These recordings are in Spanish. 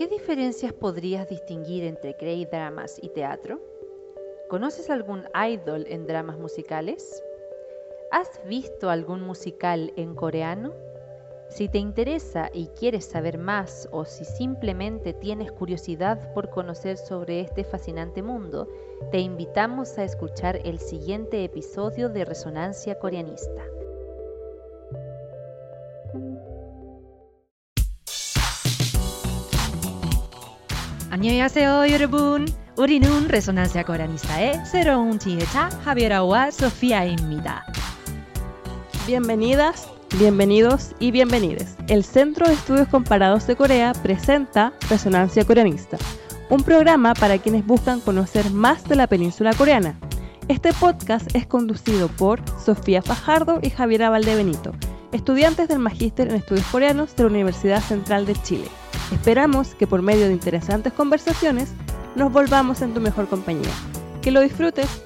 ¿Qué diferencias podrías distinguir entre K-dramas y teatro? ¿Conoces algún idol en dramas musicales? ¿Has visto algún musical en coreano? Si te interesa y quieres saber más o si simplemente tienes curiosidad por conocer sobre este fascinante mundo, te invitamos a escuchar el siguiente episodio de Resonancia Coreanista. 안녕하세요 여러분. 우리는 레소난스 코리아니스타의 새로운 지혜자 하비라와 소피아입니다. Bienvenidas, bienvenidos y bienvenides. El Centro de Estudios Comparados de Corea presenta Resonancia Coreanista, un programa para quienes buscan conocer más de la península coreana. Este podcast es conducido por Sofía Fajardo y Javiera Valdebenito, estudiantes del Magíster en Estudios Coreanos de la Universidad Central de Chile. Esperamos que por medio de interesantes conversaciones nos volvamos en tu mejor compañía. Que lo disfrutes.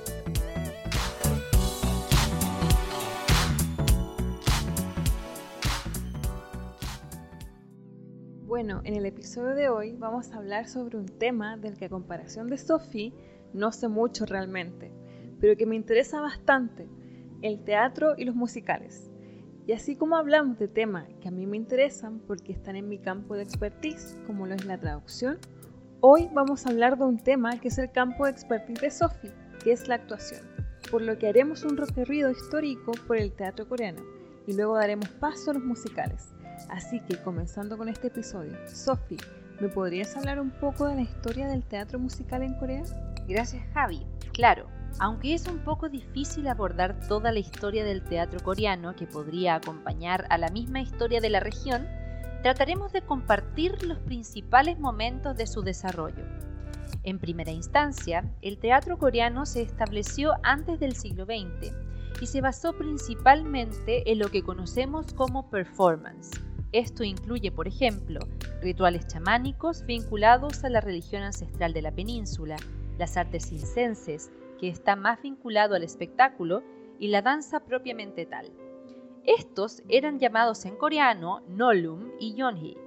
Bueno, en el episodio de hoy vamos a hablar sobre un tema del que a comparación de Sophie no sé mucho realmente, pero que me interesa bastante, el teatro y los musicales. Y así como hablamos de temas que a mí me interesan porque están en mi campo de expertise, como lo es la traducción, hoy vamos a hablar de un tema que es el campo de expertise de Sophie, que es la actuación. Por lo que haremos un recorrido histórico por el teatro coreano y luego daremos paso a los musicales. Así que comenzando con este episodio, Sophie, ¿me podrías hablar un poco de la historia del teatro musical en Corea? Gracias Javi. Claro, aunque es un poco difícil abordar toda la historia del teatro coreano que podría acompañar a la misma historia de la región, trataremos de compartir los principales momentos de su desarrollo. En primera instancia, el teatro coreano se estableció antes del siglo XX y se basó principalmente en lo que conocemos como performance. Esto incluye, por ejemplo, rituales chamánicos vinculados a la religión ancestral de la península, las artes circenses, está más vinculado al espectáculo, y la danza propiamente tal. Estos eran llamados en coreano Nolum y Yonhee,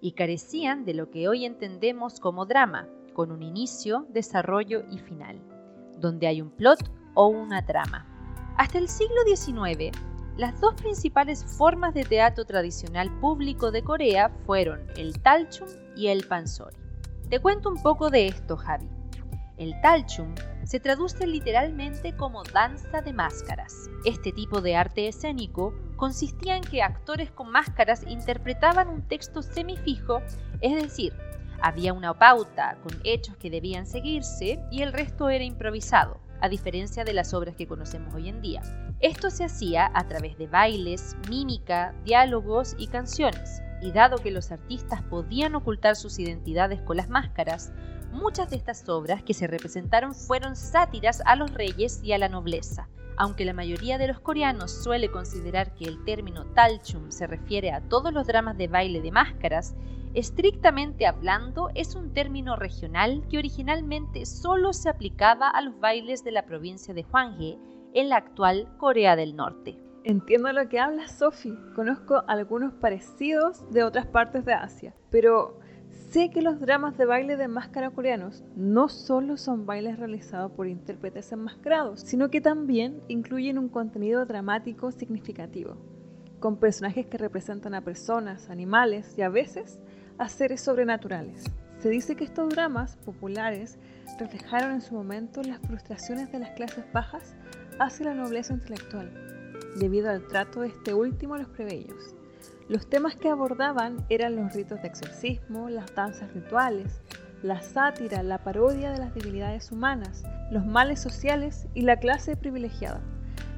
y carecían de lo que hoy entendemos como drama, con un inicio, desarrollo y final, donde hay un plot o una trama. Hasta el siglo XIX, las dos principales formas de teatro tradicional público de Corea fueron el talchum y el pansori. Te cuento un poco de esto, Javi. El talchum se traduce literalmente como danza de máscaras. Este tipo de arte escénico consistía en que actores con máscaras interpretaban un texto semifijo, es decir, había una pauta con hechos que debían seguirse y el resto era improvisado, a diferencia de las obras que conocemos hoy en día. Esto se hacía a través de bailes, mímica, diálogos y canciones. Y dado que los artistas podían ocultar sus identidades con las máscaras, Muchas de estas obras que se representaron fueron sátiras a los reyes y a la nobleza. Aunque la mayoría de los coreanos suele considerar que el término talchum se refiere a todos los dramas de baile de máscaras, estrictamente hablando es un término regional que originalmente solo se aplicaba a los bailes de la provincia de Hwanghae en la actual Corea del Norte. Entiendo lo que habla Sophie. Conozco algunos parecidos de otras partes de Asia, pero Sé que los dramas de baile de máscara coreanos no solo son bailes realizados por intérpretes enmascarados, sino que también incluyen un contenido dramático significativo, con personajes que representan a personas, animales y a veces a seres sobrenaturales. Se dice que estos dramas populares reflejaron en su momento las frustraciones de las clases bajas hacia la nobleza intelectual, debido al trato de este último a los plebeyos. Los temas que abordaban eran los ritos de exorcismo, las danzas rituales, la sátira, la parodia de las debilidades humanas, los males sociales y la clase privilegiada.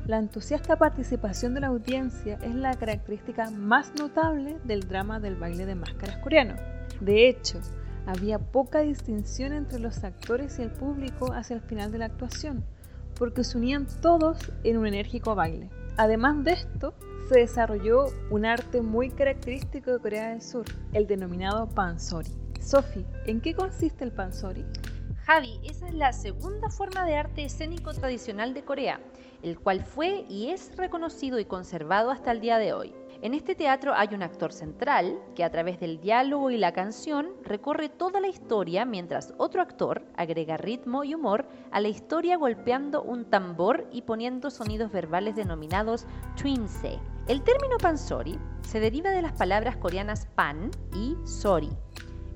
La entusiasta participación de la audiencia es la característica más notable del drama del baile de máscaras coreano. De hecho, había poca distinción entre los actores y el público hacia el final de la actuación, porque se unían todos en un enérgico baile. Además de esto, se desarrolló un arte muy característico de Corea del Sur, el denominado pansori. Sophie, ¿en qué consiste el pansori? Javi, esa es la segunda forma de arte escénico tradicional de Corea, el cual fue y es reconocido y conservado hasta el día de hoy. En este teatro hay un actor central que a través del diálogo y la canción recorre toda la historia mientras otro actor agrega ritmo y humor a la historia golpeando un tambor y poniendo sonidos verbales denominados twinse. El término pansori se deriva de las palabras coreanas pan y sori.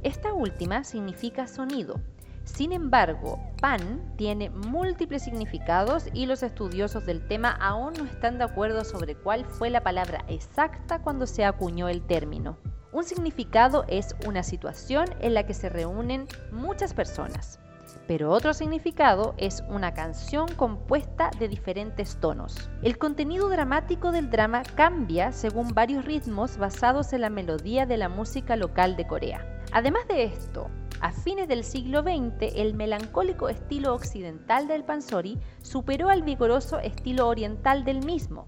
Esta última significa sonido sin embargo, pan tiene múltiples significados y los estudiosos del tema aún no están de acuerdo sobre cuál fue la palabra exacta cuando se acuñó el término. Un significado es una situación en la que se reúnen muchas personas, pero otro significado es una canción compuesta de diferentes tonos. El contenido dramático del drama cambia según varios ritmos basados en la melodía de la música local de Corea. Además de esto, a fines del siglo XX, el melancólico estilo occidental del pansori superó al vigoroso estilo oriental del mismo,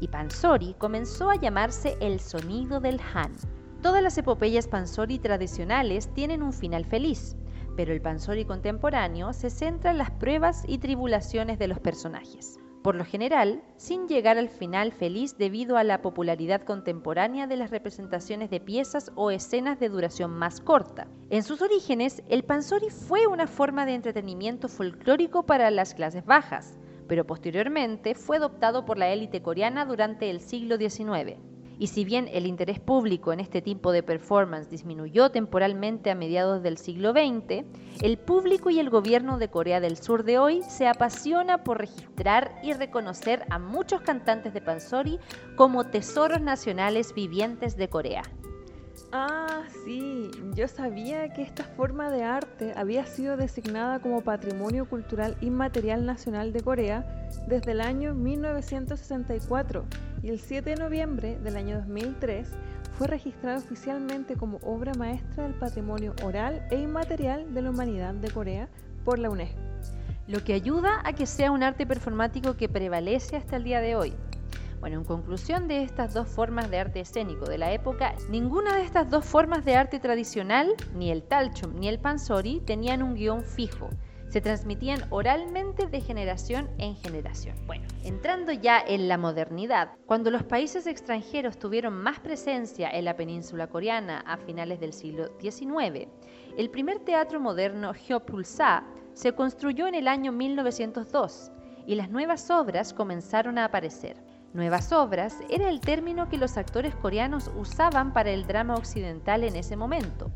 y pansori comenzó a llamarse el sonido del Han. Todas las epopeyas pansori tradicionales tienen un final feliz, pero el pansori contemporáneo se centra en las pruebas y tribulaciones de los personajes por lo general sin llegar al final feliz debido a la popularidad contemporánea de las representaciones de piezas o escenas de duración más corta. En sus orígenes, el pansori fue una forma de entretenimiento folclórico para las clases bajas, pero posteriormente fue adoptado por la élite coreana durante el siglo XIX. Y si bien el interés público en este tipo de performance disminuyó temporalmente a mediados del siglo XX, el público y el gobierno de Corea del Sur de hoy se apasiona por registrar y reconocer a muchos cantantes de Pansori como tesoros nacionales vivientes de Corea. Ah, sí, yo sabía que esta forma de arte había sido designada como Patrimonio Cultural Inmaterial Nacional de Corea desde el año 1964 y el 7 de noviembre del año 2003 fue registrada oficialmente como obra maestra del patrimonio oral e inmaterial de la humanidad de Corea por la UNESCO. Lo que ayuda a que sea un arte performático que prevalece hasta el día de hoy. Bueno, en conclusión de estas dos formas de arte escénico de la época, ninguna de estas dos formas de arte tradicional, ni el talchum ni el pansori, tenían un guion fijo. Se transmitían oralmente de generación en generación. Bueno, entrando ya en la modernidad, cuando los países extranjeros tuvieron más presencia en la península coreana a finales del siglo XIX, el primer teatro moderno Hyeopulsa se construyó en el año 1902 y las nuevas obras comenzaron a aparecer. Nuevas obras era el término que los actores coreanos usaban para el drama occidental en ese momento.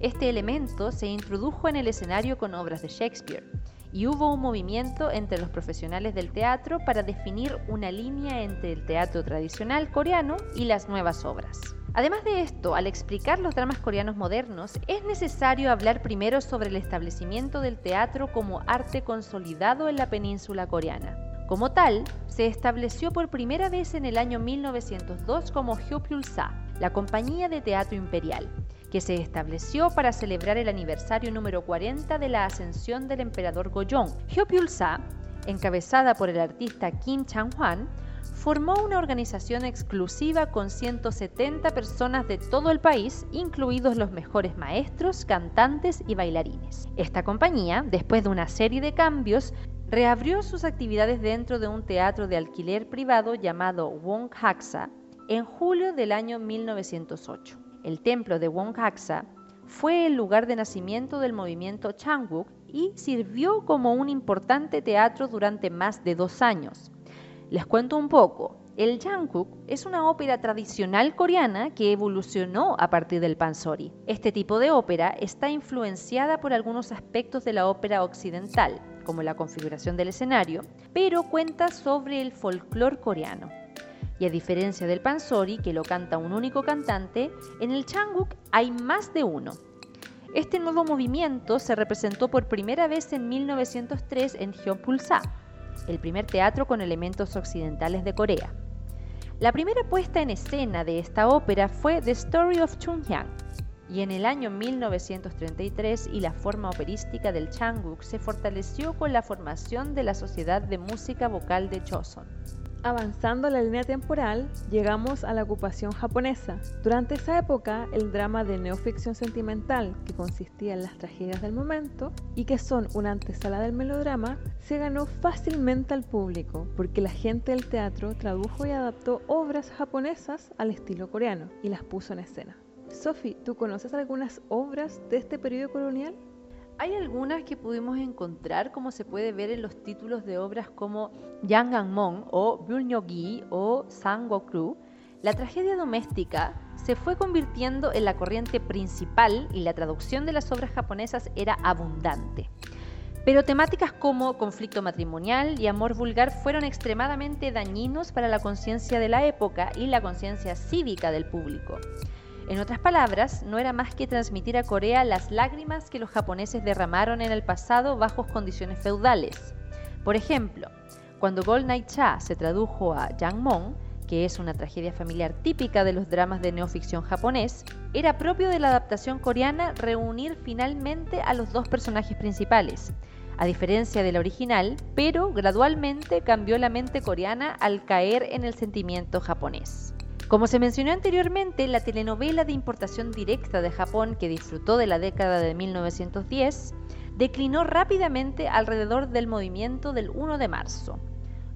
Este elemento se introdujo en el escenario con obras de Shakespeare y hubo un movimiento entre los profesionales del teatro para definir una línea entre el teatro tradicional coreano y las nuevas obras. Además de esto, al explicar los dramas coreanos modernos, es necesario hablar primero sobre el establecimiento del teatro como arte consolidado en la península coreana. Como tal, se estableció por primera vez en el año 1902 como Hyopulsa, la compañía de teatro imperial, que se estableció para celebrar el aniversario número 40 de la ascensión del emperador Goyong. Hyopulsa, encabezada por el artista Kim Chang-hwan, formó una organización exclusiva con 170 personas de todo el país, incluidos los mejores maestros, cantantes y bailarines. Esta compañía, después de una serie de cambios, reabrió sus actividades dentro de un teatro de alquiler privado llamado Wong Haksa en julio del año 1908. El templo de Wong Haksa fue el lugar de nacimiento del movimiento Changwook y sirvió como un importante teatro durante más de dos años. Les cuento un poco. El Janguk es una ópera tradicional coreana que evolucionó a partir del pansori. Este tipo de ópera está influenciada por algunos aspectos de la ópera occidental, como la configuración del escenario, pero cuenta sobre el folclore coreano. Y a diferencia del pansori, que lo canta un único cantante, en el changuk hay más de uno. Este nuevo movimiento se representó por primera vez en 1903 en Gyeongpulsa, el primer teatro con elementos occidentales de Corea. La primera puesta en escena de esta ópera fue The Story of Chunghyang, y en el año 1933 y la forma operística del Changuk se fortaleció con la formación de la Sociedad de Música Vocal de Choson. Avanzando la línea temporal, llegamos a la ocupación japonesa. Durante esa época, el drama de neoficción sentimental, que consistía en las tragedias del momento y que son una antesala del melodrama, se ganó fácilmente al público porque la gente del teatro tradujo y adaptó obras japonesas al estilo coreano y las puso en escena. Sophie, ¿tú conoces algunas obras de este periodo colonial? Hay algunas que pudimos encontrar, como se puede ver en los títulos de obras como Yanganmon o Bulnyogi o Sangwokru. La tragedia doméstica se fue convirtiendo en la corriente principal y la traducción de las obras japonesas era abundante. Pero temáticas como conflicto matrimonial y amor vulgar fueron extremadamente dañinos para la conciencia de la época y la conciencia cívica del público. En otras palabras, no era más que transmitir a Corea las lágrimas que los japoneses derramaron en el pasado bajo condiciones feudales. Por ejemplo, cuando Gol Cha se tradujo a Jangmon, que es una tragedia familiar típica de los dramas de neoficción japonés, era propio de la adaptación coreana reunir finalmente a los dos personajes principales, a diferencia de la original, pero gradualmente cambió la mente coreana al caer en el sentimiento japonés. Como se mencionó anteriormente, la telenovela de importación directa de Japón que disfrutó de la década de 1910 declinó rápidamente alrededor del movimiento del 1 de marzo.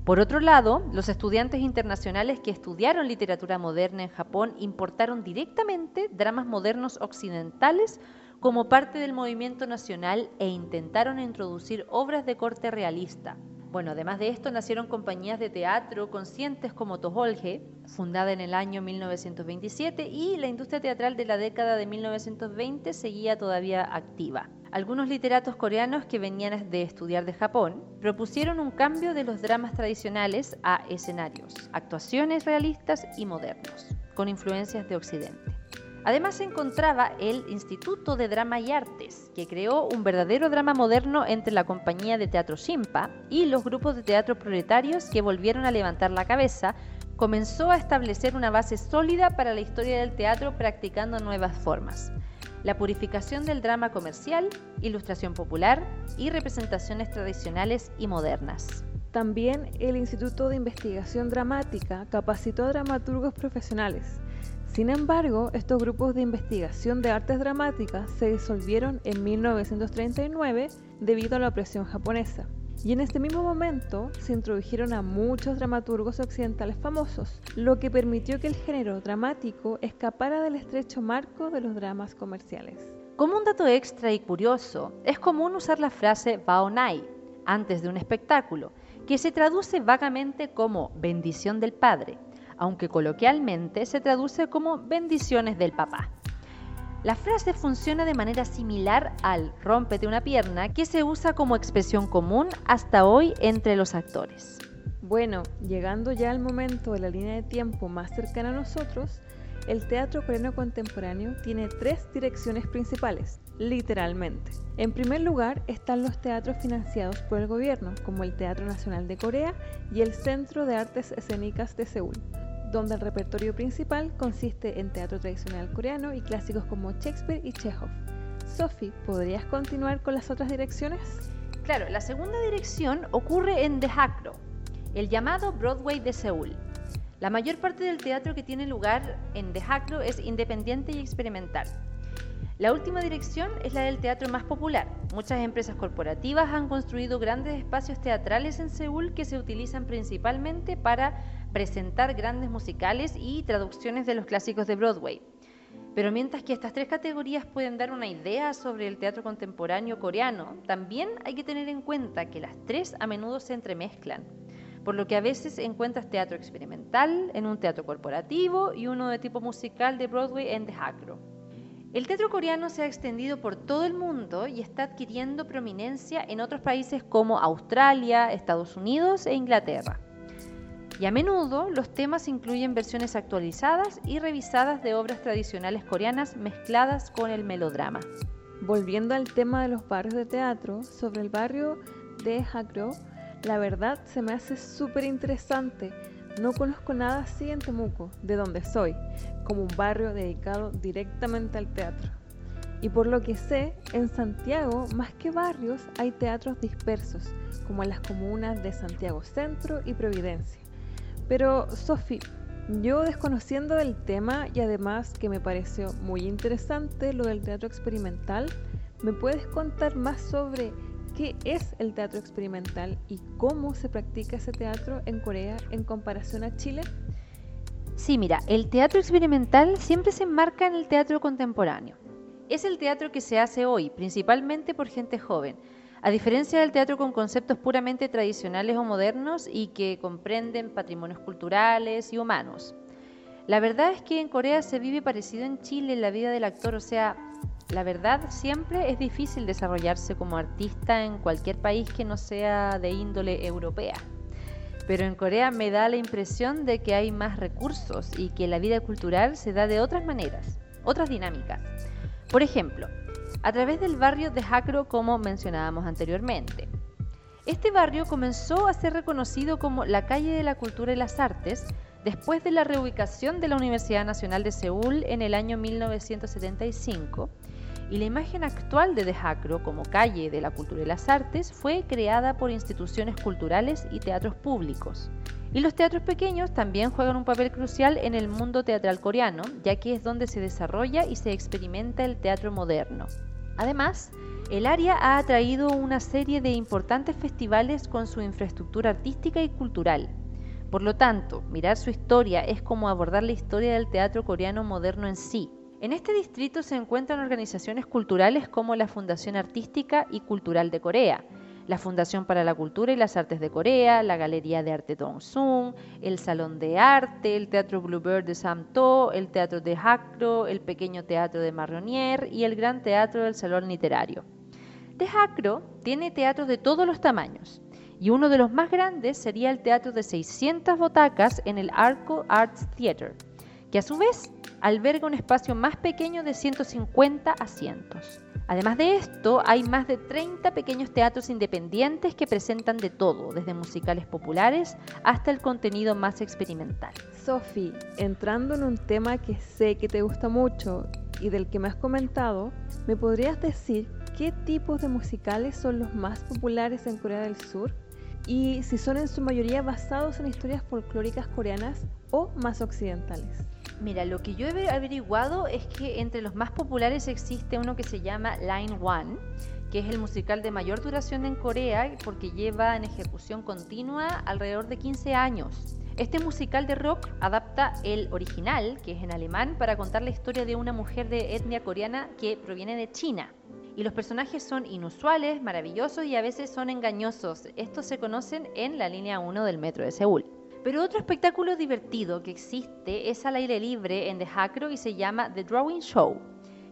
Por otro lado, los estudiantes internacionales que estudiaron literatura moderna en Japón importaron directamente dramas modernos occidentales como parte del movimiento nacional e intentaron introducir obras de corte realista, bueno, además de esto nacieron compañías de teatro conscientes como Toholge, fundada en el año 1927, y la industria teatral de la década de 1920 seguía todavía activa. Algunos literatos coreanos que venían de estudiar de Japón propusieron un cambio de los dramas tradicionales a escenarios, actuaciones realistas y modernos, con influencias de Occidente. Además se encontraba el Instituto de Drama y Artes, que creó un verdadero drama moderno entre la compañía de teatro Shimpa y los grupos de teatro proletarios que volvieron a levantar la cabeza, comenzó a establecer una base sólida para la historia del teatro practicando nuevas formas. La purificación del drama comercial, ilustración popular y representaciones tradicionales y modernas. También el Instituto de Investigación Dramática capacitó a dramaturgos profesionales sin embargo, estos grupos de investigación de artes dramáticas se disolvieron en 1939 debido a la opresión japonesa. Y en este mismo momento se introdujeron a muchos dramaturgos occidentales famosos, lo que permitió que el género dramático escapara del estrecho marco de los dramas comerciales. Como un dato extra y curioso, es común usar la frase Baonai antes de un espectáculo, que se traduce vagamente como bendición del Padre, aunque coloquialmente se traduce como bendiciones del papá. La frase funciona de manera similar al rómpete una pierna que se usa como expresión común hasta hoy entre los actores. Bueno, llegando ya al momento de la línea de tiempo más cercana a nosotros, el teatro coreano contemporáneo tiene tres direcciones principales, literalmente. En primer lugar están los teatros financiados por el gobierno, como el Teatro Nacional de Corea y el Centro de Artes Escénicas de Seúl donde el repertorio principal consiste en teatro tradicional coreano y clásicos como Shakespeare y Chekhov. Sophie, ¿podrías continuar con las otras direcciones? Claro, la segunda dirección ocurre en Dehakro, el llamado Broadway de Seúl. La mayor parte del teatro que tiene lugar en Dehakro es independiente y experimental. La última dirección es la del teatro más popular. Muchas empresas corporativas han construido grandes espacios teatrales en Seúl que se utilizan principalmente para presentar grandes musicales y traducciones de los clásicos de Broadway. Pero mientras que estas tres categorías pueden dar una idea sobre el teatro contemporáneo coreano, también hay que tener en cuenta que las tres a menudo se entremezclan, por lo que a veces encuentras teatro experimental en un teatro corporativo y uno de tipo musical de Broadway en The Hackro. El teatro coreano se ha extendido por todo el mundo y está adquiriendo prominencia en otros países como Australia, Estados Unidos e Inglaterra y a menudo los temas incluyen versiones actualizadas y revisadas de obras tradicionales coreanas mezcladas con el melodrama. Volviendo al tema de los barrios de teatro, sobre el barrio de Hakro, la verdad se me hace súper interesante. No conozco nada así en Temuco, de donde soy, como un barrio dedicado directamente al teatro. Y por lo que sé, en Santiago, más que barrios, hay teatros dispersos, como en las comunas de Santiago Centro y Providencia. Pero, Sophie, yo desconociendo del tema y además que me pareció muy interesante lo del teatro experimental, ¿me puedes contar más sobre qué es el teatro experimental y cómo se practica ese teatro en Corea en comparación a Chile? Sí, mira, el teatro experimental siempre se enmarca en el teatro contemporáneo. Es el teatro que se hace hoy, principalmente por gente joven, a diferencia del teatro con conceptos puramente tradicionales o modernos y que comprenden patrimonios culturales y humanos. La verdad es que en Corea se vive parecido en Chile en la vida del actor, o sea, la verdad siempre es difícil desarrollarse como artista en cualquier país que no sea de índole europea. Pero en Corea me da la impresión de que hay más recursos y que la vida cultural se da de otras maneras, otras dinámicas. Por ejemplo, a través del barrio de Hakro como mencionábamos anteriormente. Este barrio comenzó a ser reconocido como la calle de la cultura y las artes después de la reubicación de la Universidad Nacional de Seúl en el año 1975 y la imagen actual de De Hakro como calle de la cultura y las artes fue creada por instituciones culturales y teatros públicos. Y los teatros pequeños también juegan un papel crucial en el mundo teatral coreano, ya que es donde se desarrolla y se experimenta el teatro moderno. Además, el área ha atraído una serie de importantes festivales con su infraestructura artística y cultural. Por lo tanto, mirar su historia es como abordar la historia del teatro coreano moderno en sí. En este distrito se encuentran organizaciones culturales como la Fundación Artística y Cultural de Corea, la Fundación para la Cultura y las Artes de Corea, la Galería de Arte Dong-sung, el Salón de Arte, el Teatro Bluebird de Samto, el Teatro de Hakro, el Pequeño Teatro de Marronier y el Gran Teatro del Salón Literario. De Hakro tiene teatros de todos los tamaños y uno de los más grandes sería el teatro de 600 butacas en el Arco Arts Theatre, que a su vez alberga un espacio más pequeño de 150 asientos. Además de esto, hay más de 30 pequeños teatros independientes que presentan de todo, desde musicales populares hasta el contenido más experimental. Sophie, entrando en un tema que sé que te gusta mucho y del que me has comentado, ¿me podrías decir qué tipos de musicales son los más populares en Corea del Sur? Y si son en su mayoría basados en historias folclóricas coreanas o más occidentales. Mira, lo que yo he averiguado es que entre los más populares existe uno que se llama Line One, que es el musical de mayor duración en Corea porque lleva en ejecución continua alrededor de 15 años. Este musical de rock adapta el original, que es en alemán, para contar la historia de una mujer de etnia coreana que proviene de China. Y los personajes son inusuales, maravillosos y a veces son engañosos. Estos se conocen en la línea 1 del metro de Seúl. Pero otro espectáculo divertido que existe es al aire libre en The Hackro y se llama The Drawing Show,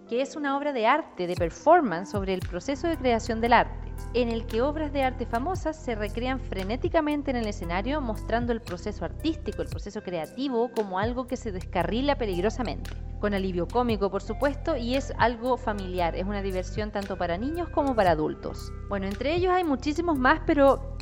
que es una obra de arte, de performance sobre el proceso de creación del arte, en el que obras de arte famosas se recrean frenéticamente en el escenario mostrando el proceso artístico, el proceso creativo como algo que se descarrila peligrosamente con alivio cómico por supuesto y es algo familiar, es una diversión tanto para niños como para adultos. Bueno, entre ellos hay muchísimos más, pero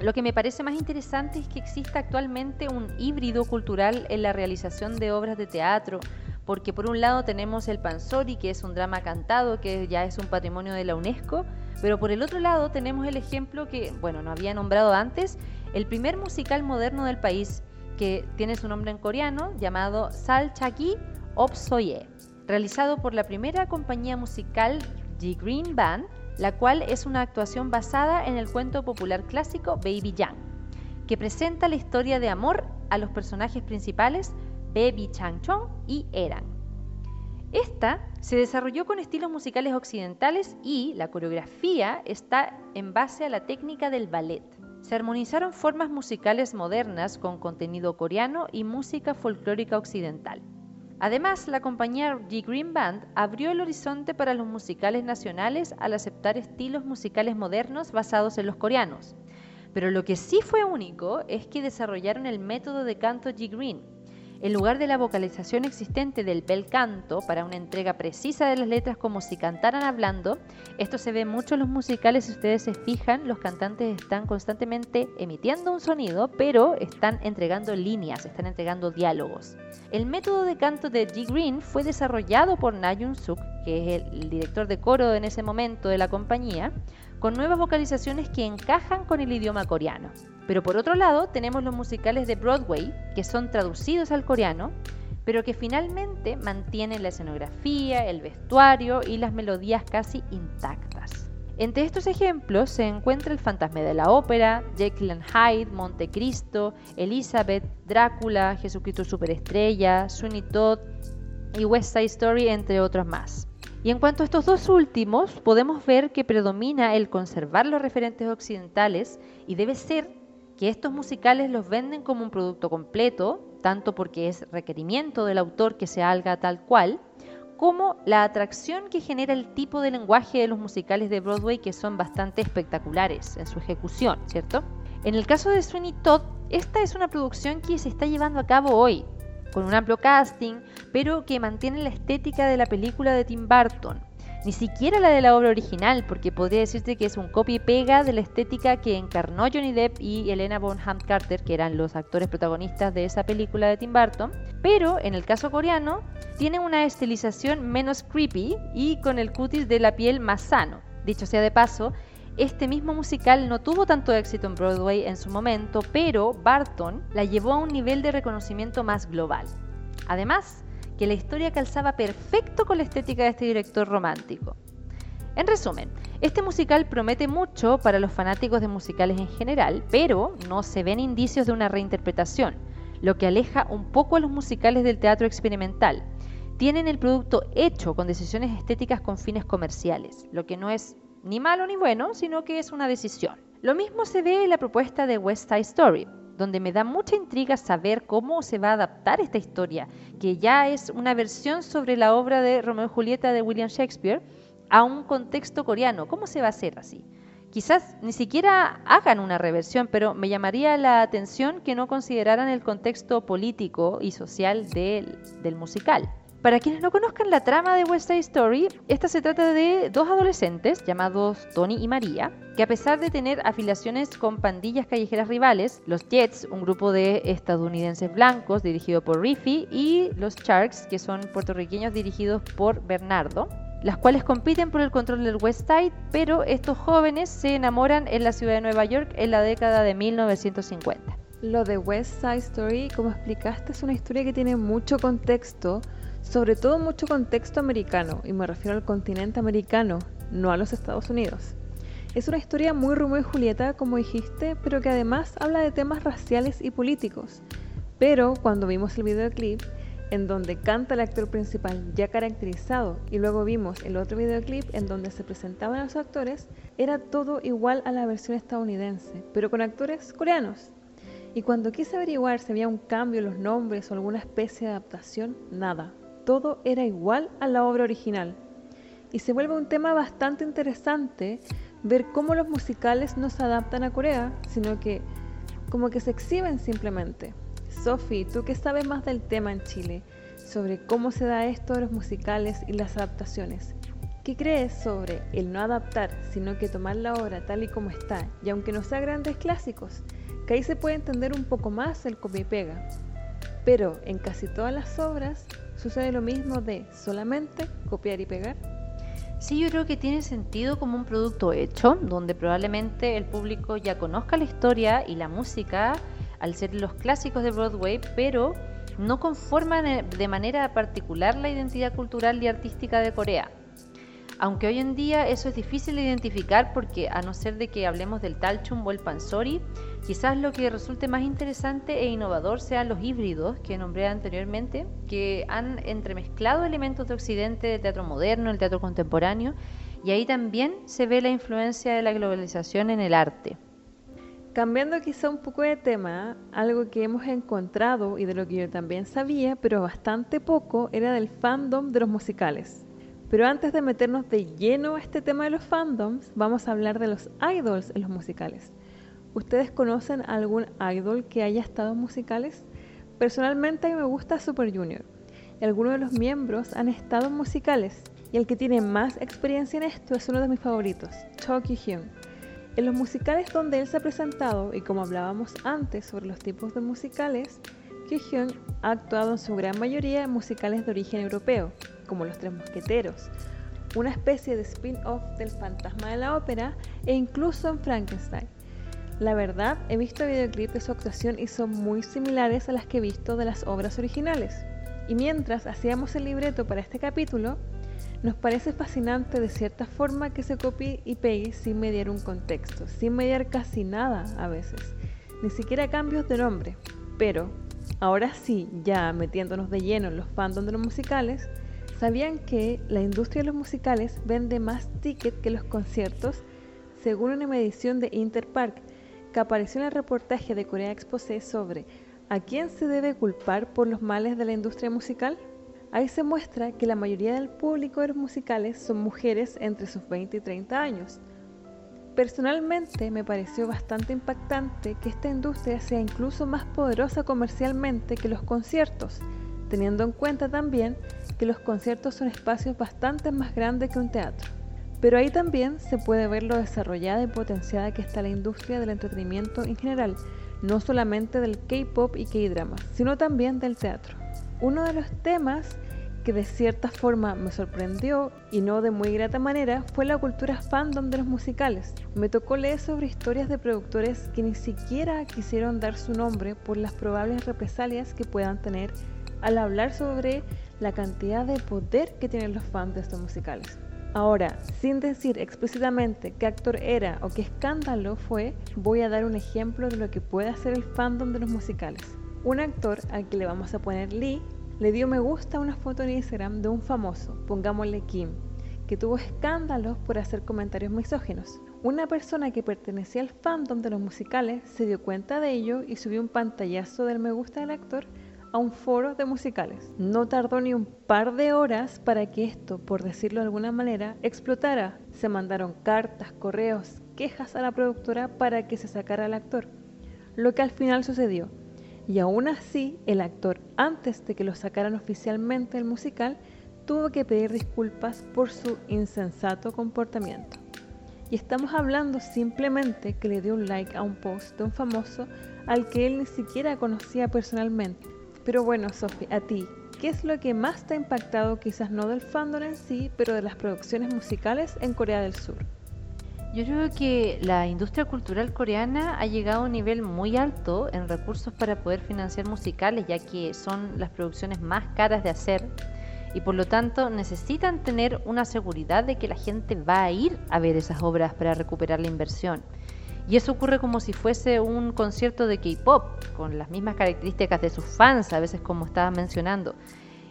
lo que me parece más interesante es que exista actualmente un híbrido cultural en la realización de obras de teatro, porque por un lado tenemos el Pansori, que es un drama cantado, que ya es un patrimonio de la UNESCO, pero por el otro lado tenemos el ejemplo que, bueno, no había nombrado antes, el primer musical moderno del país, que tiene su nombre en coreano, llamado Sal Chaki Opsoye, realizado por la primera compañía musical G Green Band, la cual es una actuación basada en el cuento popular clásico Baby Young, que presenta la historia de amor a los personajes principales Baby Changchong y Eran. Esta se desarrolló con estilos musicales occidentales y la coreografía está en base a la técnica del ballet. Se armonizaron formas musicales modernas con contenido coreano y música folclórica occidental. Además, la compañía G Green Band abrió el horizonte para los musicales nacionales al aceptar estilos musicales modernos basados en los coreanos. Pero lo que sí fue único es que desarrollaron el método de canto G Green, en lugar de la vocalización existente del bel canto para una entrega precisa de las letras como si cantaran hablando, esto se ve mucho en los musicales, si ustedes se fijan, los cantantes están constantemente emitiendo un sonido, pero están entregando líneas, están entregando diálogos. El método de canto de G. Green fue desarrollado por Na Suk, que es el director de coro en ese momento de la compañía, con nuevas vocalizaciones que encajan con el idioma coreano. Pero por otro lado tenemos los musicales de Broadway, que son traducidos al coreano, pero que finalmente mantienen la escenografía, el vestuario y las melodías casi intactas. Entre estos ejemplos se encuentra El fantasma de la ópera, Jekyll and Hyde, Montecristo, Elizabeth, Drácula, Jesucristo Superestrella, Sweeney Todd y West Side Story, entre otros más. Y en cuanto a estos dos últimos, podemos ver que predomina el conservar los referentes occidentales y debe ser que estos musicales los venden como un producto completo, tanto porque es requerimiento del autor que se haga tal cual, como la atracción que genera el tipo de lenguaje de los musicales de Broadway que son bastante espectaculares en su ejecución, ¿cierto? En el caso de Sweeney Todd, esta es una producción que se está llevando a cabo hoy, con un amplio casting, pero que mantiene la estética de la película de Tim Burton, ni siquiera la de la obra original, porque podría decirse que es un copia y pega de la estética que encarnó Johnny Depp y Elena Bonham Carter, que eran los actores protagonistas de esa película de Tim Burton, pero en el caso coreano tiene una estilización menos creepy y con el cutis de la piel más sano. Dicho sea de paso, este mismo musical no tuvo tanto éxito en Broadway en su momento, pero Barton la llevó a un nivel de reconocimiento más global. Además, que la historia calzaba perfecto con la estética de este director romántico. En resumen, este musical promete mucho para los fanáticos de musicales en general, pero no se ven indicios de una reinterpretación, lo que aleja un poco a los musicales del teatro experimental. Tienen el producto hecho con decisiones estéticas con fines comerciales, lo que no es ni malo ni bueno, sino que es una decisión. Lo mismo se ve en la propuesta de West Side Story, donde me da mucha intriga saber cómo se va a adaptar esta historia, que ya es una versión sobre la obra de Romeo y Julieta de William Shakespeare, a un contexto coreano. ¿Cómo se va a hacer así? Quizás ni siquiera hagan una reversión, pero me llamaría la atención que no consideraran el contexto político y social del, del musical. Para quienes no conozcan la trama de West Side Story, esta se trata de dos adolescentes llamados Tony y María, que a pesar de tener afiliaciones con pandillas callejeras rivales, los Jets, un grupo de estadounidenses blancos dirigido por Riffy, y los Sharks, que son puertorriqueños dirigidos por Bernardo, las cuales compiten por el control del West Side, pero estos jóvenes se enamoran en la ciudad de Nueva York en la década de 1950. Lo de West Side Story, como explicaste, es una historia que tiene mucho contexto sobre todo mucho contexto americano, y me refiero al continente americano, no a los Estados Unidos. Es una historia muy Romeo y Julieta, como dijiste, pero que además habla de temas raciales y políticos. Pero cuando vimos el videoclip, en donde canta el actor principal ya caracterizado, y luego vimos el otro videoclip en donde se presentaban los actores, era todo igual a la versión estadounidense, pero con actores coreanos. Y cuando quise averiguar si había un cambio en los nombres o alguna especie de adaptación, nada, todo era igual a la obra original. Y se vuelve un tema bastante interesante ver cómo los musicales no se adaptan a Corea, sino que como que se exhiben simplemente. Sophie, tú que sabes más del tema en Chile, sobre cómo se da esto de los musicales y las adaptaciones. ¿Qué crees sobre el no adaptar, sino que tomar la obra tal y como está, y aunque no sea grandes clásicos, que ahí se puede entender un poco más el copia y pega? Pero en casi todas las obras ¿Sucede lo mismo de solamente copiar y pegar? Sí, yo creo que tiene sentido como un producto hecho, donde probablemente el público ya conozca la historia y la música al ser los clásicos de Broadway, pero no conforman de manera particular la identidad cultural y artística de Corea. Aunque hoy en día eso es difícil de identificar porque a no ser de que hablemos del talchum o el pansori, Quizás lo que resulte más interesante e innovador sean los híbridos que nombré anteriormente, que han entremezclado elementos de Occidente, del teatro moderno, el teatro contemporáneo, y ahí también se ve la influencia de la globalización en el arte. Cambiando quizá un poco de tema, algo que hemos encontrado y de lo que yo también sabía, pero bastante poco, era del fandom de los musicales. Pero antes de meternos de lleno a este tema de los fandoms, vamos a hablar de los idols en los musicales. ¿Ustedes conocen algún idol que haya estado en musicales? Personalmente a mí me gusta Super Junior. algunos de los miembros han estado en musicales y el que tiene más experiencia en esto es uno de mis favoritos, Cho Ki-hyun. En los musicales donde él se ha presentado y como hablábamos antes sobre los tipos de musicales, Ki-hyun ha actuado en su gran mayoría en musicales de origen europeo, como Los Tres Mosqueteros, una especie de spin-off del fantasma de la ópera e incluso en Frankenstein. La verdad, he visto videoclips de su actuación y son muy similares a las que he visto de las obras originales. Y mientras hacíamos el libreto para este capítulo, nos parece fascinante de cierta forma que se copie y pegue sin mediar un contexto, sin mediar casi nada a veces, ni siquiera cambios de nombre. Pero, ahora sí, ya metiéndonos de lleno en los fandoms de los musicales, ¿sabían que la industria de los musicales vende más tickets que los conciertos? Según una medición de Interpark, que apareció en el reportaje de Corea Exposé sobre ¿A quién se debe culpar por los males de la industria musical? Ahí se muestra que la mayoría del público de los musicales son mujeres entre sus 20 y 30 años. Personalmente me pareció bastante impactante que esta industria sea incluso más poderosa comercialmente que los conciertos, teniendo en cuenta también que los conciertos son espacios bastante más grandes que un teatro. Pero ahí también se puede ver lo desarrollada y potenciada que está la industria del entretenimiento en general, no solamente del K-pop y K-drama, sino también del teatro. Uno de los temas que de cierta forma me sorprendió y no de muy grata manera fue la cultura fandom de los musicales. Me tocó leer sobre historias de productores que ni siquiera quisieron dar su nombre por las probables represalias que puedan tener al hablar sobre la cantidad de poder que tienen los fans de estos musicales. Ahora, sin decir explícitamente qué actor era o qué escándalo fue, voy a dar un ejemplo de lo que puede hacer el fandom de los musicales. Un actor al que le vamos a poner Lee le dio me gusta a una foto en Instagram de un famoso, pongámosle Kim, que tuvo escándalos por hacer comentarios misóginos. Una persona que pertenecía al fandom de los musicales se dio cuenta de ello y subió un pantallazo del me gusta del actor a un foro de musicales. No tardó ni un par de horas para que esto, por decirlo de alguna manera, explotara. Se mandaron cartas, correos, quejas a la productora para que se sacara al actor, lo que al final sucedió. Y aún así, el actor, antes de que lo sacaran oficialmente del musical, tuvo que pedir disculpas por su insensato comportamiento. Y estamos hablando simplemente que le dio un like a un post de un famoso al que él ni siquiera conocía personalmente. Pero bueno, Sophie, a ti, ¿qué es lo que más te ha impactado, quizás no del fandom en sí, pero de las producciones musicales en Corea del Sur? Yo creo que la industria cultural coreana ha llegado a un nivel muy alto en recursos para poder financiar musicales, ya que son las producciones más caras de hacer y por lo tanto necesitan tener una seguridad de que la gente va a ir a ver esas obras para recuperar la inversión. Y eso ocurre como si fuese un concierto de K-pop, con las mismas características de sus fans, a veces como estaba mencionando.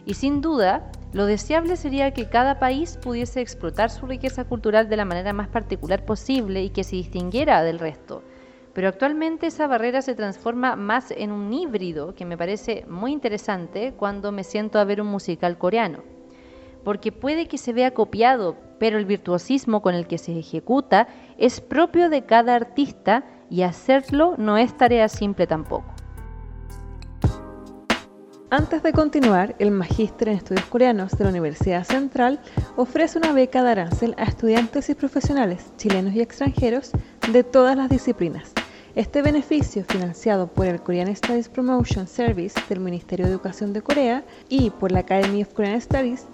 Y sin duda, lo deseable sería que cada país pudiese explotar su riqueza cultural de la manera más particular posible y que se distinguiera del resto. Pero actualmente esa barrera se transforma más en un híbrido que me parece muy interesante cuando me siento a ver un musical coreano. Porque puede que se vea copiado, pero el virtuosismo con el que se ejecuta es propio de cada artista y hacerlo no es tarea simple tampoco. Antes de continuar, el Magíster en Estudios Coreanos de la Universidad Central ofrece una beca de arancel a estudiantes y profesionales chilenos y extranjeros de todas las disciplinas. Este beneficio, financiado por el Korean Studies Promotion Service del Ministerio de Educación de Corea y por la Academy of Korean Studies,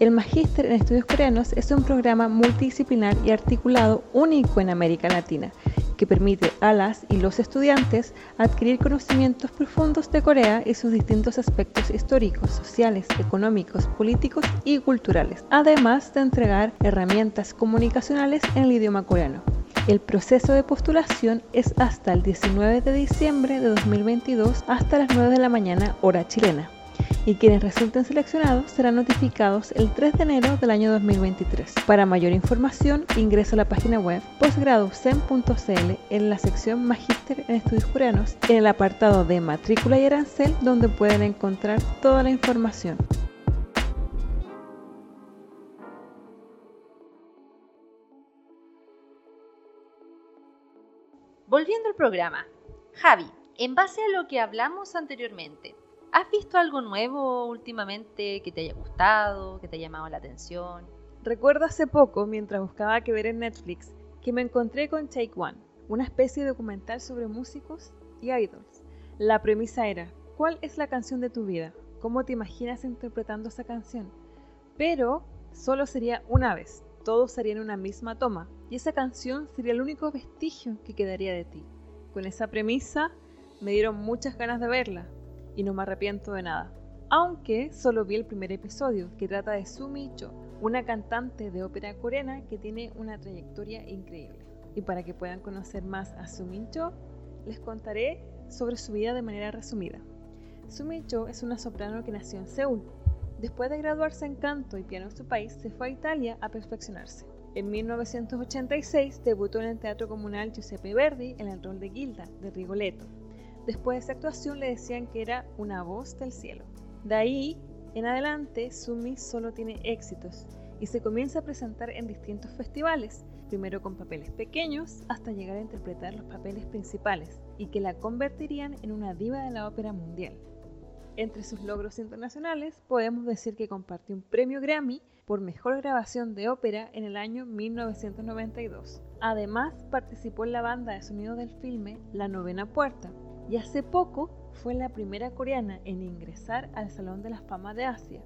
el Magíster en Estudios Coreanos es un programa multidisciplinar y articulado único en América Latina, que permite a las y los estudiantes adquirir conocimientos profundos de Corea y sus distintos aspectos históricos, sociales, económicos, políticos y culturales, además de entregar herramientas comunicacionales en el idioma coreano. El proceso de postulación es hasta el 19 de diciembre de 2022 hasta las 9 de la mañana hora chilena y quienes resulten seleccionados serán notificados el 3 de enero del año 2023. Para mayor información, ingresa a la página web postgradocen.cl en la sección Magíster en Estudios Coreanos, en el apartado de matrícula y arancel, donde pueden encontrar toda la información. Volviendo al programa, Javi, en base a lo que hablamos anteriormente, ¿Has visto algo nuevo últimamente que te haya gustado, que te haya llamado la atención? Recuerdo hace poco, mientras buscaba qué ver en Netflix, que me encontré con Take One, una especie de documental sobre músicos y idols. La premisa era, ¿cuál es la canción de tu vida? ¿Cómo te imaginas interpretando esa canción? Pero solo sería una vez, todo sería en una misma toma, y esa canción sería el único vestigio que quedaría de ti. Con esa premisa me dieron muchas ganas de verla, y no me arrepiento de nada. Aunque solo vi el primer episodio, que trata de Sumi Cho, una cantante de ópera coreana que tiene una trayectoria increíble. Y para que puedan conocer más a Sumi Cho, les contaré sobre su vida de manera resumida. Sumi Cho es una soprano que nació en Seúl. Después de graduarse en canto y piano en su país, se fue a Italia a perfeccionarse. En 1986 debutó en el Teatro Comunal Giuseppe Verdi en el rol de Gilda, de Rigoletto. Después de esa actuación le decían que era una voz del cielo. De ahí en adelante, Sumi solo tiene éxitos y se comienza a presentar en distintos festivales, primero con papeles pequeños hasta llegar a interpretar los papeles principales y que la convertirían en una diva de la ópera mundial. Entre sus logros internacionales podemos decir que compartió un premio Grammy por mejor grabación de ópera en el año 1992. Además participó en la banda de sonido del filme La Novena Puerta y hace poco fue la primera coreana en ingresar al Salón de la Fama de Asia.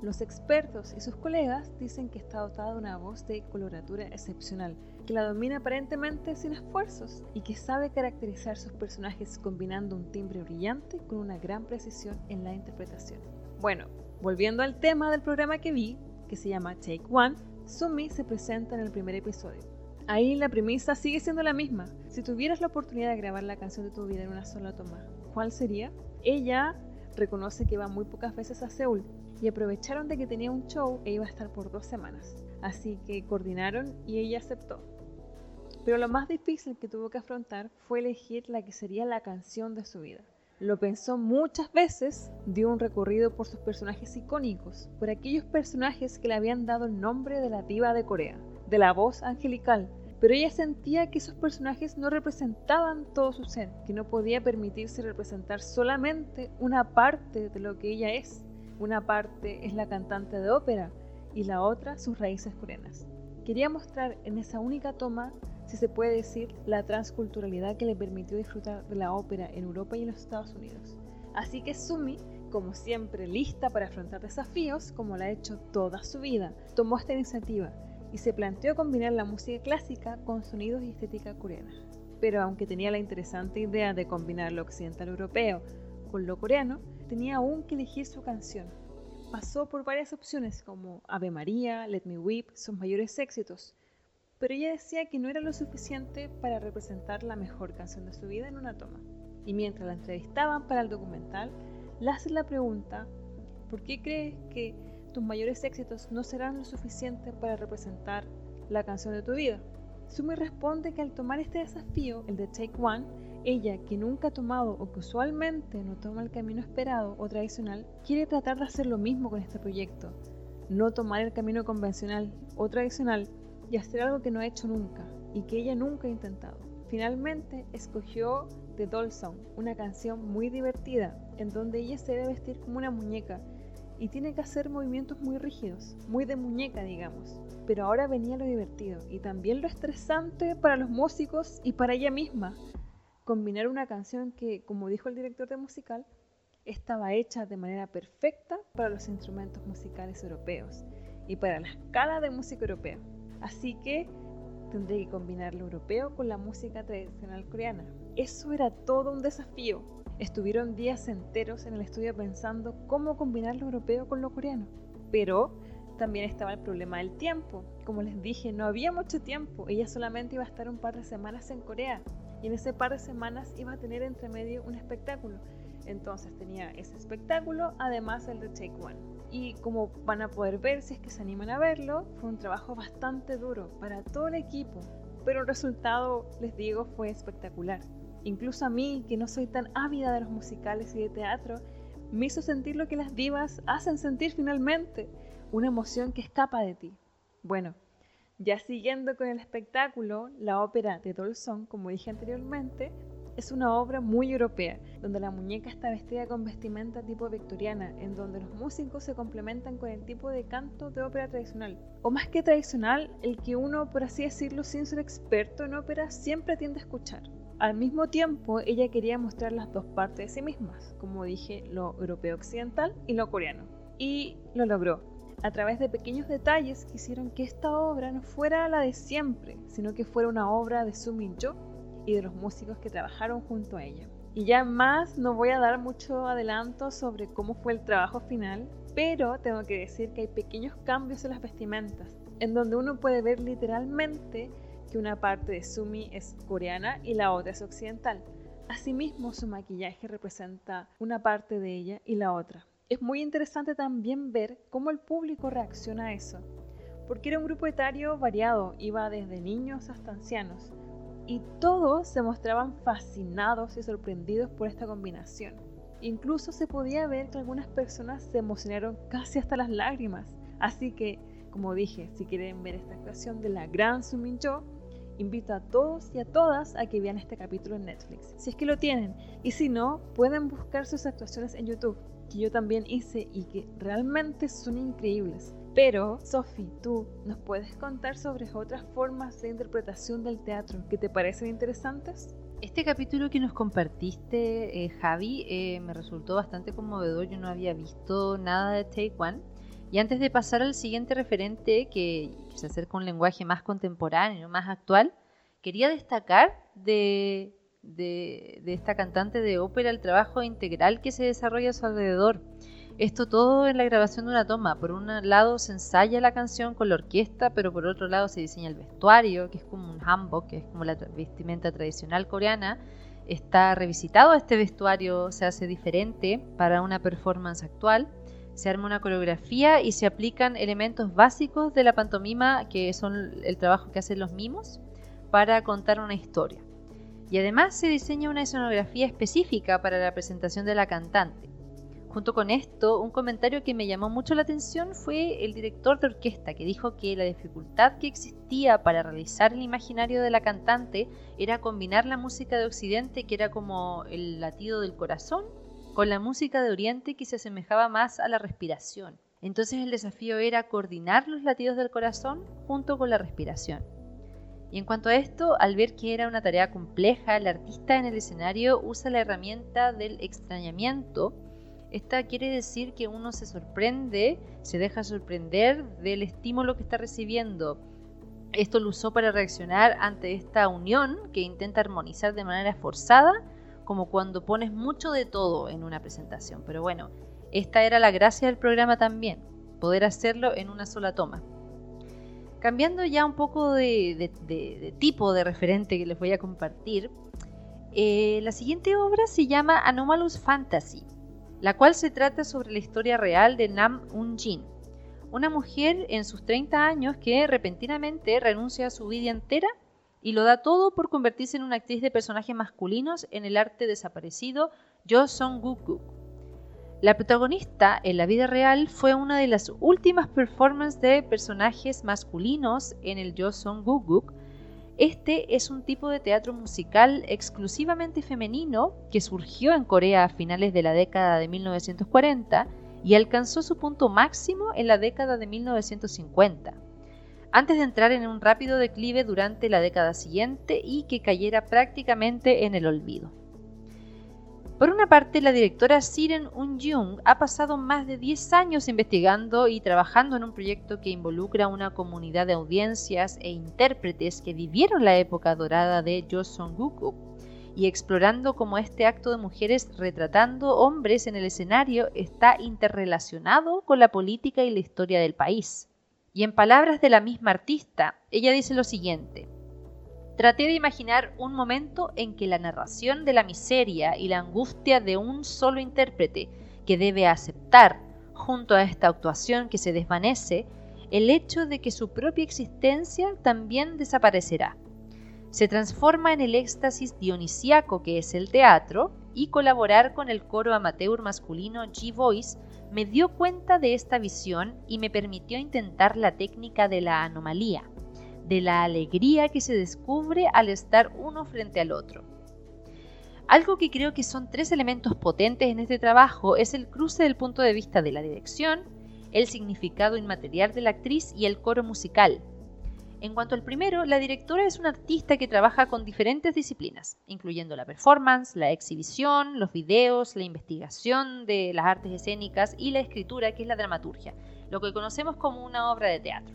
Los expertos y sus colegas dicen que está dotada de una voz de coloratura excepcional, que la domina aparentemente sin esfuerzos y que sabe caracterizar sus personajes combinando un timbre brillante con una gran precisión en la interpretación. Bueno, volviendo al tema del programa que vi, que se llama Take One, Sumi se presenta en el primer episodio. Ahí la premisa sigue siendo la misma. Si tuvieras la oportunidad de grabar la canción de tu vida en una sola toma, ¿Cuál sería? Ella reconoce que va muy pocas veces a Seúl y aprovecharon de que tenía un show e iba a estar por dos semanas. Así que coordinaron y ella aceptó. Pero lo más difícil que tuvo que afrontar fue elegir la que sería la canción de su vida. Lo pensó muchas veces, dio un recorrido por sus personajes icónicos, por aquellos personajes que le habían dado el nombre de la diva de Corea, de la voz angelical, pero ella sentía que esos personajes no representaban todo su ser, que no podía permitirse representar solamente una parte de lo que ella es. Una parte es la cantante de ópera y la otra sus raíces coreanas. Quería mostrar en esa única toma, si se puede decir, la transculturalidad que le permitió disfrutar de la ópera en Europa y en los Estados Unidos. Así que Sumi, como siempre lista para afrontar desafíos, como lo ha hecho toda su vida, tomó esta iniciativa y se planteó combinar la música clásica con sonidos y estética coreana. Pero aunque tenía la interesante idea de combinar lo occidental europeo con lo coreano, tenía aún que elegir su canción. Pasó por varias opciones como Ave María, Let Me Weep, sus mayores éxitos, pero ella decía que no era lo suficiente para representar la mejor canción de su vida en una toma. Y mientras la entrevistaban para el documental, le hace la pregunta, ¿por qué crees que tus mayores éxitos no serán lo suficiente para representar la canción de tu vida. Sumi responde que al tomar este desafío, el de Take One, ella, que nunca ha tomado o que usualmente no toma el camino esperado o tradicional, quiere tratar de hacer lo mismo con este proyecto. No tomar el camino convencional o tradicional y hacer algo que no ha hecho nunca y que ella nunca ha intentado. Finalmente escogió The Doll Song, una canción muy divertida en donde ella se debe vestir como una muñeca y tiene que hacer movimientos muy rígidos, muy de muñeca, digamos. Pero ahora venía lo divertido y también lo estresante para los músicos y para ella misma. Combinar una canción que, como dijo el director de musical, estaba hecha de manera perfecta para los instrumentos musicales europeos y para la escala de música europea. Así que tendré que combinar lo europeo con la música tradicional coreana. Eso era todo un desafío, Estuvieron días enteros en el estudio pensando cómo combinar lo europeo con lo coreano. Pero también estaba el problema del tiempo. Como les dije, no había mucho tiempo. Ella solamente iba a estar un par de semanas en Corea. Y en ese par de semanas iba a tener entre medio un espectáculo. Entonces tenía ese espectáculo, además el de Take One. Y como van a poder ver si es que se animan a verlo, fue un trabajo bastante duro para todo el equipo. Pero el resultado, les digo, fue espectacular. Incluso a mí, que no soy tan ávida de los musicales y de teatro, me hizo sentir lo que las divas hacen sentir finalmente, una emoción que escapa de ti. Bueno, ya siguiendo con el espectáculo, la ópera de Dolson, como dije anteriormente, es una obra muy europea, donde la muñeca está vestida con vestimenta tipo victoriana, en donde los músicos se complementan con el tipo de canto de ópera tradicional. O más que tradicional, el que uno, por así decirlo, sin ser experto en ópera, siempre tiende a escuchar. Al mismo tiempo, ella quería mostrar las dos partes de sí mismas, como dije, lo europeo occidental y lo coreano. Y lo logró. a través de pequeños detalles que hicieron que esta obra no fuera la de siempre, sino que fuera una obra de Su Min Jo y de los músicos que trabajaron junto a ella. Y ya más no voy a dar mucho adelanto sobre cómo fue el trabajo final, pero tengo que decir que hay pequeños cambios en las vestimentas, en donde uno puede ver literalmente que una parte de Sumi es coreana y la otra es occidental. Asimismo, su maquillaje representa una parte de ella y la otra. Es muy interesante también ver cómo el público reacciona a eso, porque era un grupo etario variado, iba desde niños hasta ancianos, y todos se mostraban fascinados y sorprendidos por esta combinación. Incluso se podía ver que algunas personas se emocionaron casi hasta las lágrimas. Así que, como dije, si quieren ver esta actuación de la gran Sumin Jo, invito a todos y a todas a que vean este capítulo en Netflix, si es que lo tienen. Y si no, pueden buscar sus actuaciones en YouTube, que yo también hice y que realmente son increíbles. Pero, Sophie, tú nos puedes contar sobre otras formas de interpretación del teatro que te parecen interesantes? Este capítulo que nos compartiste, eh, Javi, eh, me resultó bastante conmovedor. Yo no había visto nada de Take One. Y antes de pasar al siguiente referente, que se acerca a un lenguaje más contemporáneo, más actual, quería destacar de, de, de esta cantante de ópera el trabajo integral que se desarrolla a su alrededor. Esto todo en la grabación de una toma. Por un lado se ensaya la canción con la orquesta, pero por otro lado se diseña el vestuario, que es como un hanbok, que es como la vestimenta tradicional coreana. Está revisitado este vestuario, se hace diferente para una performance actual. Se arma una coreografía y se aplican elementos básicos de la pantomima, que son el trabajo que hacen los mimos, para contar una historia. Y además se diseña una escenografía específica para la presentación de la cantante Junto con esto, un comentario que me llamó mucho la atención fue el director de orquesta, que dijo que la dificultad que existía para realizar el imaginario de la cantante era combinar la música de Occidente, que era como el latido del corazón, con la música de Oriente, que se asemejaba más a la respiración. Entonces el desafío era coordinar los latidos del corazón junto con la respiración. Y en cuanto a esto, al ver que era una tarea compleja, el artista en el escenario usa la herramienta del extrañamiento esta quiere decir que uno se sorprende, se deja sorprender del estímulo que está recibiendo. Esto lo usó para reaccionar ante esta unión que intenta armonizar de manera forzada, como cuando pones mucho de todo en una presentación. Pero bueno, esta era la gracia del programa también, poder hacerlo en una sola toma. Cambiando ya un poco de, tipo de referente que les voy a compartir, eh, la siguiente obra se llama Anomalous Fantasy la cual se trata sobre la historia real de Nam Un-jin, una mujer en sus 30 años que repentinamente renuncia a su vida entera y lo da todo por convertirse en una actriz de personajes masculinos en el arte desaparecido Jo Song-guk. La protagonista en la vida real fue una de las últimas performances de personajes masculinos en el Jo Song-guk este es un tipo de teatro musical exclusivamente femenino que surgió en Corea a finales de la década de 1940 y alcanzó su punto máximo en la década de 1950, antes de entrar en un rápido declive durante la década siguiente y que cayera prácticamente en el olvido. Por una parte, la directora Siren Un-jung ha pasado más de 10 años investigando y trabajando en un proyecto que involucra una comunidad de audiencias e intérpretes que vivieron la época dorada de Joseon-guk y explorando cómo este acto de mujeres retratando hombres en el escenario está interrelacionado con la política y la historia del país. Y en palabras de la misma artista, ella dice lo siguiente: Traté de imaginar un momento en que la narración de la miseria y la angustia de un solo intérprete que debe aceptar, junto a esta actuación que se desvanece, el hecho de que su propia existencia también desaparecerá. Se transforma en el éxtasis dionisíaco que es el teatro y colaborar con el coro amateur masculino G-Voice me dio cuenta de esta visión y me permitió intentar la técnica de la anomalía de la alegría que se descubre al estar uno frente al otro. Algo que creo que son tres elementos potentes en este trabajo es el cruce del punto de vista de la dirección, el significado inmaterial de la actriz y el coro musical. En cuanto al primero, la directora es una artista que trabaja con diferentes disciplinas, incluyendo la performance, la exhibición, los videos, la investigación de las artes escénicas y la escritura, que es la dramaturgia. lo que conocemos como una obra de teatro.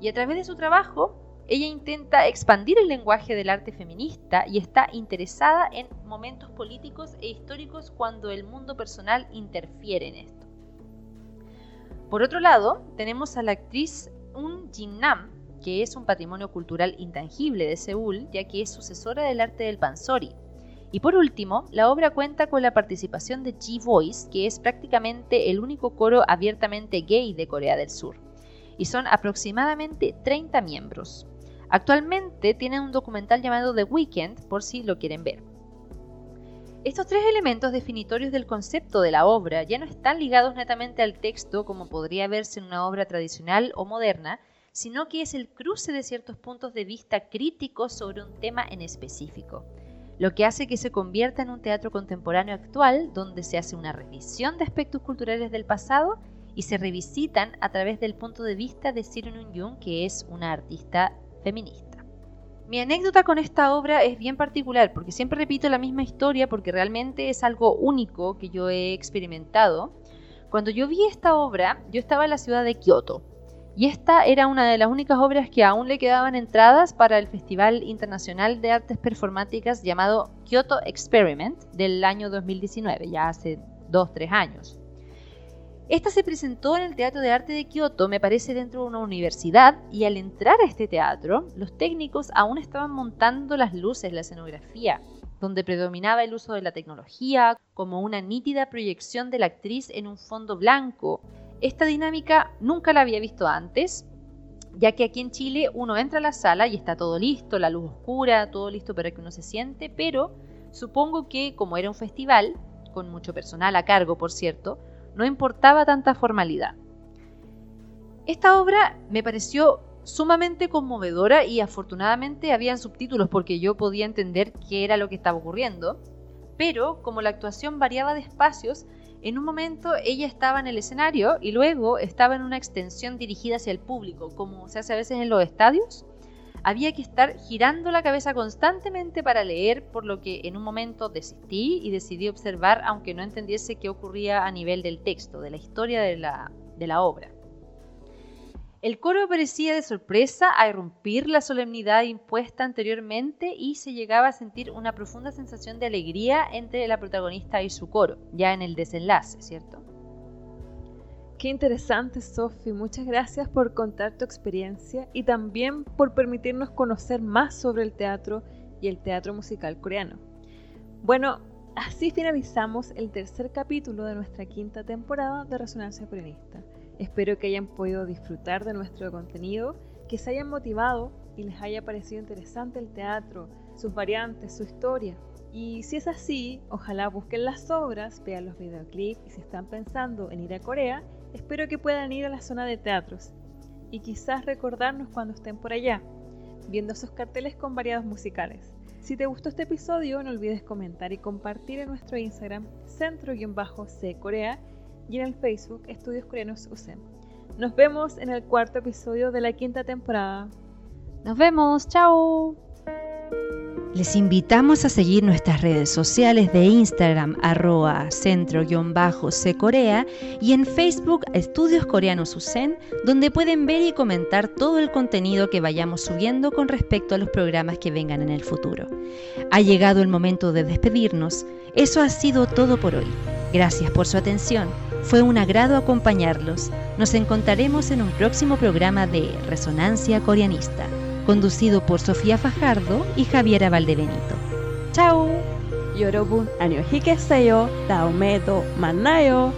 Y a través de su trabajo, ella intenta expandir el lenguaje del arte feminista y está interesada en momentos políticos e históricos cuando el mundo personal interfiere en esto. Por otro lado, tenemos a la actriz Un Jin Nam, que es un patrimonio cultural intangible de Seúl, ya que es sucesora del arte del pansori. Y por último, la obra cuenta con la participación de G-Voice, que es prácticamente el único coro abiertamente gay de Corea del Sur. Y son aproximadamente 30 miembros. Actualmente tienen un documental llamado The Weekend, por si lo quieren ver. Estos tres elementos definitorios del concepto de la obra ya no están ligados netamente al texto como podría verse en una obra tradicional o moderna, sino que es el cruce de ciertos puntos de vista críticos sobre un tema en específico, lo que hace que se convierta en un teatro contemporáneo actual donde se hace una revisión de aspectos culturales del pasado y se revisitan a través del punto de vista de Sirun Jung, que es una artista feminista. Mi anécdota con esta obra es bien particular porque siempre repito la misma historia porque realmente es algo único que yo he experimentado. Cuando yo vi esta obra, yo estaba en la ciudad de Kioto, y esta era una de las únicas obras que aún le quedaban entradas para el Festival Internacional de Artes Performáticas llamado Kyoto Experiment del año 2019, ya hace 2-3 años. Esta se presentó en el Teatro de Arte de Kyoto, me parece dentro de una universidad, y al entrar a este teatro, los técnicos aún estaban montando las luces, la escenografía, donde predominaba el uso de la tecnología como una nítida proyección de la actriz en un fondo blanco, esta dinámica nunca la había visto antes, ya que aquí en Chile uno entra a la sala y está todo listo, la luz oscura, todo listo para que uno se siente, pero supongo que como era un festival, con mucho personal a cargo por cierto, no importaba tanta formalidad. Esta obra me pareció sumamente conmovedora y afortunadamente habían subtítulos porque yo podía entender qué era lo que estaba ocurriendo, pero como la actuación variaba de espacios, en un momento ella estaba en el escenario y luego estaba en una extensión dirigida hacia el público, como se hace a veces en los estadios. Había que estar girando la cabeza constantemente para leer, por lo que en un momento desistí y decidí observar, aunque no entendiese qué ocurría a nivel del texto, de la historia de la, de la obra. El coro aparecía de sorpresa a irrumpir la solemnidad impuesta anteriormente y se llegaba a sentir una profunda sensación de alegría entre la protagonista y su coro, ya en el desenlace, ¿cierto? Qué interesante, Sophie. Muchas gracias por contar tu experiencia y también por permitirnos conocer más sobre el teatro y el teatro musical coreano. Bueno, así finalizamos el tercer capítulo de nuestra quinta temporada de Resonancia Coreanista. Espero que hayan podido disfrutar de nuestro contenido, que se hayan motivado y les haya parecido interesante el teatro, sus variantes, su historia. Y si es así, ojalá busquen las obras, vean los videoclips y si están pensando en ir a Corea, espero que puedan ir a la zona de teatros y quizás recordarnos cuando estén por allá, viendo esos carteles con variados musicales. Si te gustó este episodio, no olvides comentar y compartir en nuestro Instagram centro-c Corea y en el Facebook Estudios Coreanos UCEM. Nos vemos en el cuarto episodio de la quinta temporada. Nos vemos, chao. Les invitamos a seguir nuestras redes sociales de Instagram arroba centro-c Corea y en Facebook Estudios Coreanos UCEN, donde pueden ver y comentar todo el contenido que vayamos subiendo con respecto a los programas que vengan en el futuro. Ha llegado el momento de despedirnos. Eso ha sido todo por hoy. Gracias por su atención. Fue un agrado acompañarlos. Nos encontraremos en un próximo programa de Resonancia Coreanista, conducido por Sofía Fajardo y Javiera Valdebenito. ¡Chao! 여러분 안녕히 계세요. 다음에도 만나요.